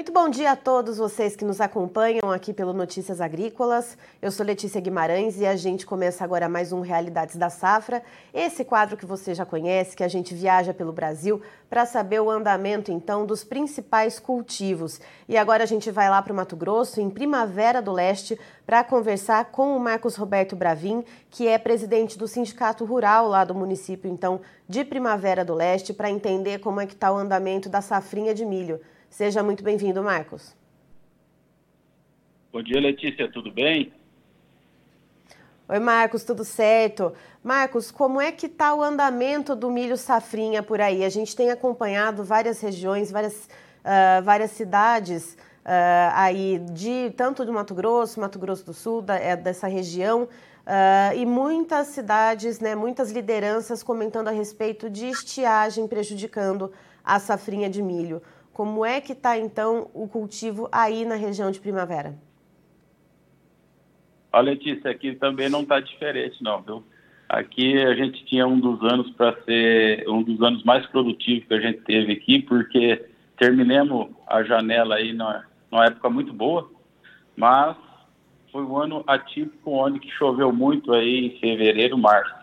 Muito bom dia a todos vocês que nos acompanham aqui pelo Notícias Agrícolas. Eu sou Letícia Guimarães e a gente começa agora mais um Realidades da Safra. Esse quadro que você já conhece, que a gente viaja pelo Brasil para saber o andamento então dos principais cultivos. E agora a gente vai lá para o Mato Grosso, em Primavera do Leste, para conversar com o Marcos Roberto Bravin, que é presidente do Sindicato Rural lá do município então de Primavera do Leste, para entender como é que está o andamento da safrinha de milho. Seja muito bem-vindo, Marcos. Bom dia, Letícia, tudo bem? Oi, Marcos, tudo certo? Marcos, como é que está o andamento do milho safrinha por aí? A gente tem acompanhado várias regiões, várias, uh, várias cidades uh, aí, de tanto do Mato Grosso, Mato Grosso do Sul, da, é, dessa região, uh, e muitas cidades, né, muitas lideranças comentando a respeito de estiagem prejudicando a safrinha de milho. Como é que está, então, o cultivo aí na região de Primavera? Olha, Letícia, aqui também não está diferente, não, viu? Aqui a gente tinha um dos anos para ser um dos anos mais produtivos que a gente teve aqui, porque terminamos a janela aí numa, numa época muito boa, mas foi um ano atípico onde que choveu muito aí em fevereiro, março.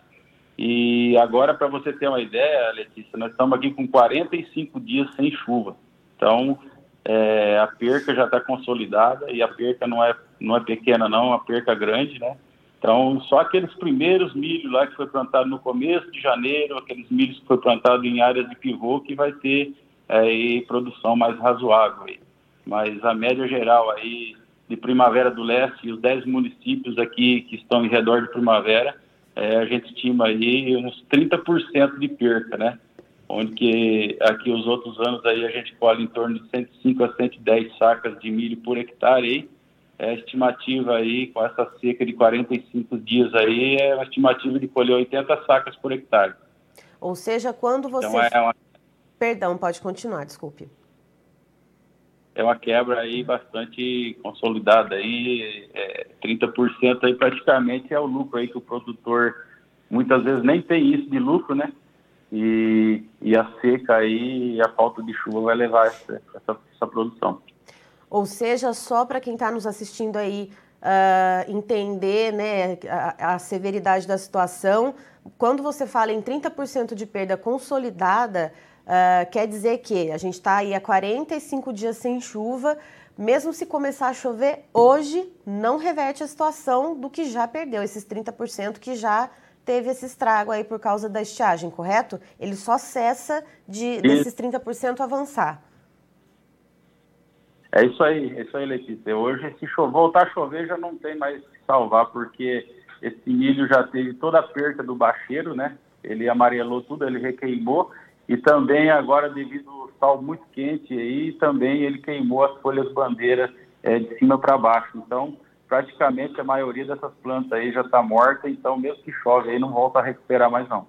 E agora, para você ter uma ideia, Letícia, nós estamos aqui com 45 dias sem chuva. Então, é, a perca já está consolidada e a perca não é, não é pequena, não, é uma perca grande, né? Então, só aqueles primeiros milhos lá que foi plantado no começo de janeiro, aqueles milhos que foi plantado em áreas de pivô, que vai ter é, produção mais razoável. Aí. Mas a média geral aí de Primavera do Leste e os 10 municípios aqui que estão em redor de Primavera, é, a gente estima aí uns 30% de perca, né? Onde que aqui os outros anos aí a gente colhe em torno de 105 a 110 sacas de milho por hectare aí. É a estimativa aí, com essa seca de 45 dias aí, é uma estimativa de colher 80 sacas por hectare. Ou seja, quando você... Então é uma... Perdão, pode continuar, desculpe. É uma quebra aí bastante consolidada aí, é, 30% aí praticamente é o lucro aí que o produtor muitas vezes nem tem isso de lucro, né? E, e a seca aí e a falta de chuva vai levar essa, essa, essa produção. Ou seja, só para quem está nos assistindo aí uh, entender né, a, a, severidade da situação, quando você fala em 30% de perda consolidada, uh, quer dizer que a gente está aí há 45 dias sem chuva, mesmo se começar a chover hoje, não reverte a situação do que já perdeu, esses 30% que já teve esse estrago aí por causa da estiagem, correto? Ele só cessa de, desses 30% avançar. É isso aí, é isso aí, Letícia. Hoje, se chover, voltar a chover, já não tem mais que salvar, porque esse milho já teve toda a perca do bacheiro, né? Ele amarelou tudo, ele requeimou, e também agora, devido ao sol muito quente aí, também ele queimou as folhas bandeiras é, de cima para baixo. Então, praticamente a maioria dessas plantas aí já está morta, então mesmo que chove aí não volta a recuperar mais não.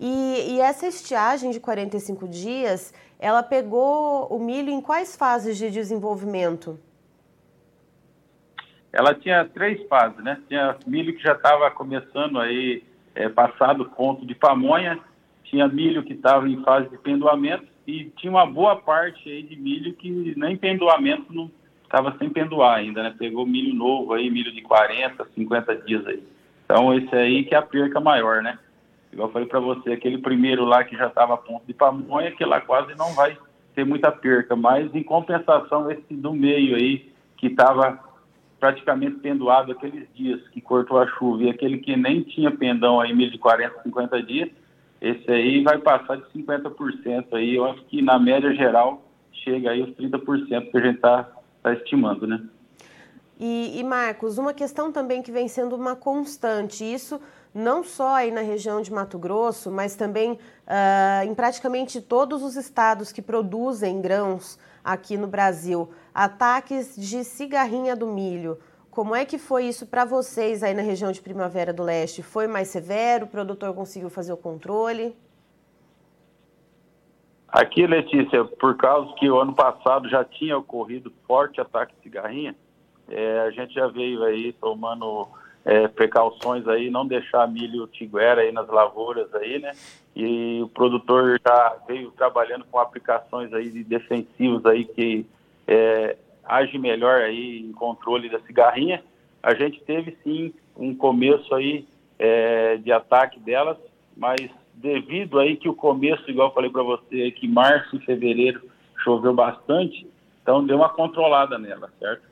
E, e, essa estiagem de 45 dias, ela pegou o milho em quais fases de desenvolvimento? Ela tinha três fases, né? Tinha milho que já estava começando aí, é, passado o ponto de pamonha, tinha milho que estava em fase de pendoamento e tinha uma boa parte aí de milho que nem pendoamento não estava sem pendoar ainda, né? Pegou milho novo aí, milho de 40, 50 dias aí. Então esse aí que é a perca maior, né? Igual eu falei para você, aquele primeiro lá que já estava a ponto de pamonha, que lá quase não vai ter muita perca, mas em compensação esse do meio aí, que estava praticamente pendoado aqueles dias que cortou a chuva, e aquele que nem tinha pendão aí, milho de 40, 50 dias, esse aí vai passar de 50% aí, eu acho que na média geral chega aí os 30% que a gente está está estimando, né? E, e, Marcos, uma questão também que vem sendo uma constante, isso não só aí na região de Mato Grosso, mas também uh, em praticamente todos os estados que produzem grãos aqui no Brasil, ataques de cigarrinha do milho. Como é que foi isso para vocês aí na região de Primavera do Leste? Foi mais severo? O produtor conseguiu fazer o controle? Aqui, Letícia, por causa que o ano passado já tinha ocorrido forte ataque de cigarrinha, é, a gente já veio aí tomando é, precauções aí, não deixar milho tiguera aí nas lavouras aí, né? E o produtor já veio trabalhando com aplicações aí de defensivos aí que é, age melhor aí em controle da cigarrinha. A gente teve sim um começo aí é, de ataque delas, mas devido aí que o começo, igual eu falei para você, que março e fevereiro choveu bastante, então deu uma controlada nela, certo?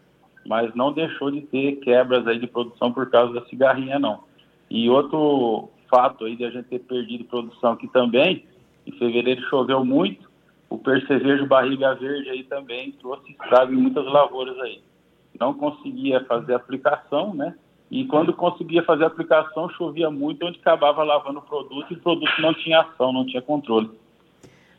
Mas não deixou de ter quebras aí de produção por causa da cigarrinha, não. E outro fato aí de a gente ter perdido produção aqui também, em fevereiro choveu muito, o percevejo barriga verde aí também trouxe estrago em muitas lavouras aí. Não conseguia fazer aplicação, né? E quando conseguia fazer a aplicação, chovia muito, onde acabava lavando o produto e o produto não tinha ação, não tinha controle.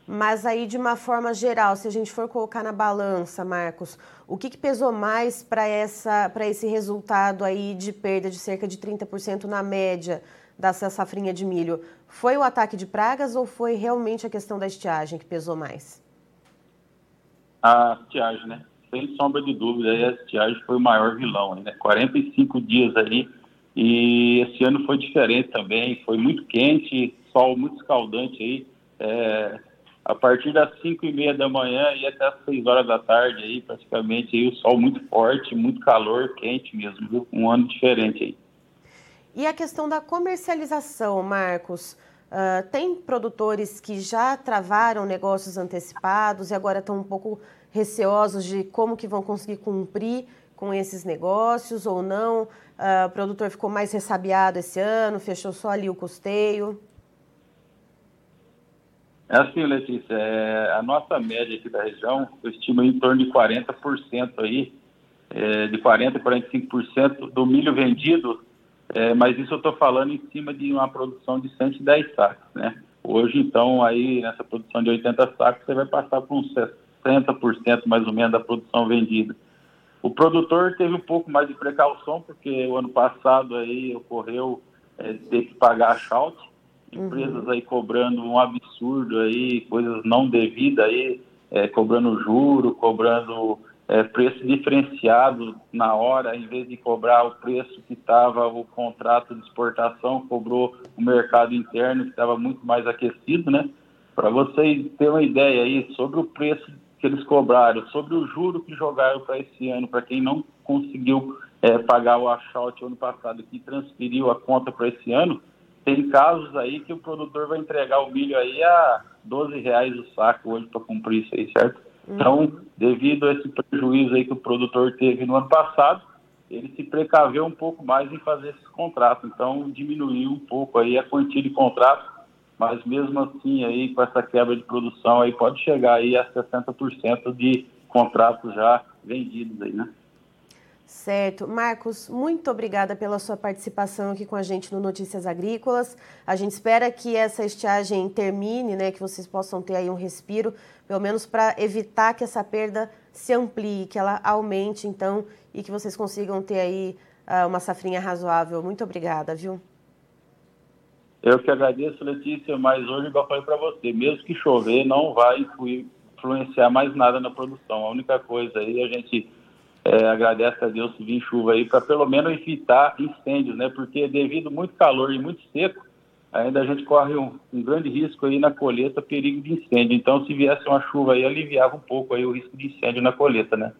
Mas aí, de uma forma geral, se a gente for colocar na balança, Marcos, o que, que pesou mais para esse resultado aí de perda de cerca de 30% na média dessa safrinha de milho? Foi o ataque de pragas ou foi realmente a questão da estiagem que pesou mais? A estiagem, né? Sem sombra de dúvida, a estiagem foi o maior vilão, né? 45 dias aí, e esse ano foi diferente também, foi muito quente, sol muito escaldante aí, é, a partir das 5 e meia da manhã e até as 6 horas da tarde aí, praticamente, aí, o sol muito forte, muito calor, quente mesmo, viu? Um ano diferente aí. E a questão da comercialização, Marcos? Uh, tem produtores que já travaram negócios antecipados e agora estão um pouco receosos de como que vão conseguir cumprir com esses negócios ou não? Uh, o produtor ficou mais ressabiado esse ano, fechou só ali o custeio? É assim, Letícia, é, a nossa média aqui da região, eu estimo em torno de 40% aí, é, de 40% a 45% do milho vendido, é, mas isso eu estou falando em cima de uma produção de 110 sacos, né? Hoje, então, aí nessa produção de 80 sacos, você vai passar por uns 60% mais ou menos da produção vendida. O produtor teve um pouco mais de precaução, porque o ano passado aí ocorreu é, ter que pagar a shout, empresas uhum. aí cobrando um absurdo aí, coisas não devidas aí, é, cobrando juro, cobrando é, preço diferenciado na hora, em vez de cobrar o preço que estava o contrato de exportação, cobrou o mercado interno que estava muito mais aquecido, né? Para vocês terem uma ideia aí sobre o preço que eles cobraram, sobre o juro que jogaram para esse ano, para quem não conseguiu é, pagar o achout ano passado e transferiu a conta para esse ano, tem casos aí que o produtor vai entregar o milho aí a 12 reais o saco hoje para cumprir isso aí, certo? Então, devido a esse prejuízo aí que o produtor teve no ano passado, ele se precaveu um pouco mais em fazer esses contratos. Então, diminuiu um pouco aí a quantia de contratos mas mesmo assim aí com essa quebra de produção aí pode chegar aí a 60% de contratos já vendidos aí, né? Certo. Marcos, muito obrigada pela sua participação aqui com a gente no Notícias Agrícolas. A gente espera que essa estiagem termine, né, que vocês possam ter aí um respiro, pelo menos para evitar que essa perda se amplie, que ela aumente, então, e que vocês consigam ter aí uh, uma safrinha razoável. Muito obrigada, viu? Eu que agradeço, Letícia, mas hoje, eu falei para você, mesmo que chover, não vai influenciar mais nada na produção. A única coisa aí, a gente é, agradece a Deus se vir chuva aí, para pelo menos evitar incêndios, né? Porque devido muito calor e muito seco, ainda a gente corre um, um, grande risco aí na colheita, perigo de incêndio. Então, se viesse uma chuva aí, aliviava um pouco aí o risco de incêndio na colheita, né?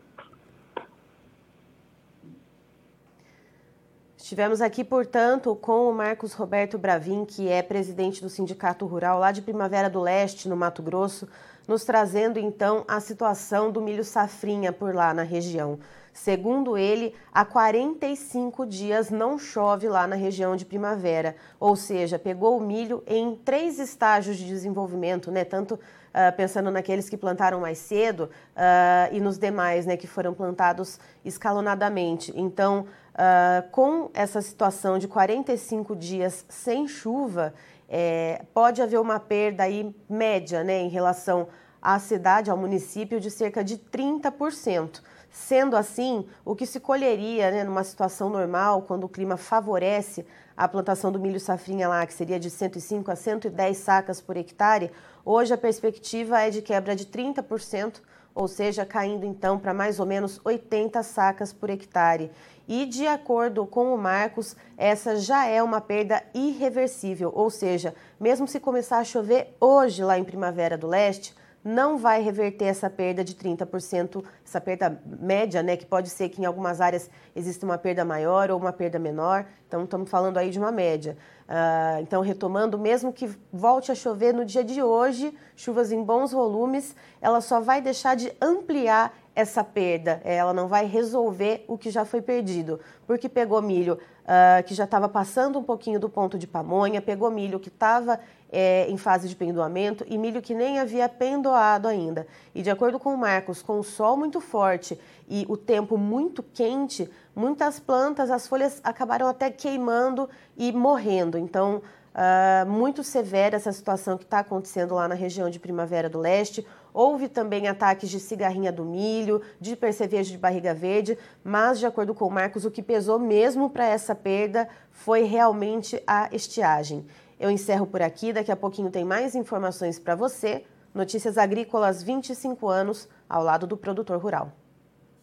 Estivemos aqui, portanto, com o Marcos Roberto Bravin, que é presidente do Sindicato Rural lá de Primavera do Leste, no Mato Grosso, nos trazendo então a situação do milho safrinha por lá na região. Segundo ele, há 45 dias não chove lá na região de Primavera, ou seja, pegou o milho em três estágios de desenvolvimento, né? Tanto uh, pensando naqueles que plantaram mais cedo uh, e nos demais, né, que foram plantados escalonadamente. Então, Uh, com essa situação de 45 dias sem chuva, é, pode haver uma perda aí média né, em relação à cidade, ao município, de cerca de 30%. Sendo assim, o que se colheria né, numa situação normal, quando o clima favorece a plantação do milho safrinha lá, que seria de 105 a 110 sacas por hectare, hoje a perspectiva é de quebra de 30%, ou seja, caindo então para mais ou menos 80 sacas por hectare. E, de acordo com o Marcos, essa já é uma perda irreversível, ou seja, mesmo se começar a chover hoje lá em Primavera do Leste, não vai reverter essa perda de 30%, essa perda média, né, que pode ser que em algumas áreas exista uma perda maior ou uma perda menor. Então, estamos falando aí de uma média. Uh, então, retomando, mesmo que volte a chover no dia de hoje, chuvas em bons volumes, ela só vai deixar de ampliar essa perda, ela não vai resolver o que já foi perdido, porque pegou milho uh, que já estava passando um pouquinho do ponto de pamonha, pegou milho que estava é, em fase de pendoamento e milho que nem havia pendoado ainda. E de acordo com o Marcos, com o sol muito forte e o tempo muito quente, muitas plantas, as folhas acabaram até queimando e morrendo. Então, uh, muito severa essa situação que está acontecendo lá na região de Primavera do Leste. Houve também ataques de cigarrinha do milho, de percevejo de barriga verde, mas, de acordo com o Marcos, o que pesou mesmo para essa perda foi realmente a estiagem. Eu encerro por aqui, daqui a pouquinho tem mais informações para você. Notícias Agrícolas 25 anos ao lado do produtor rural.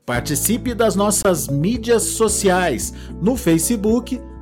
Participe das nossas mídias sociais no Facebook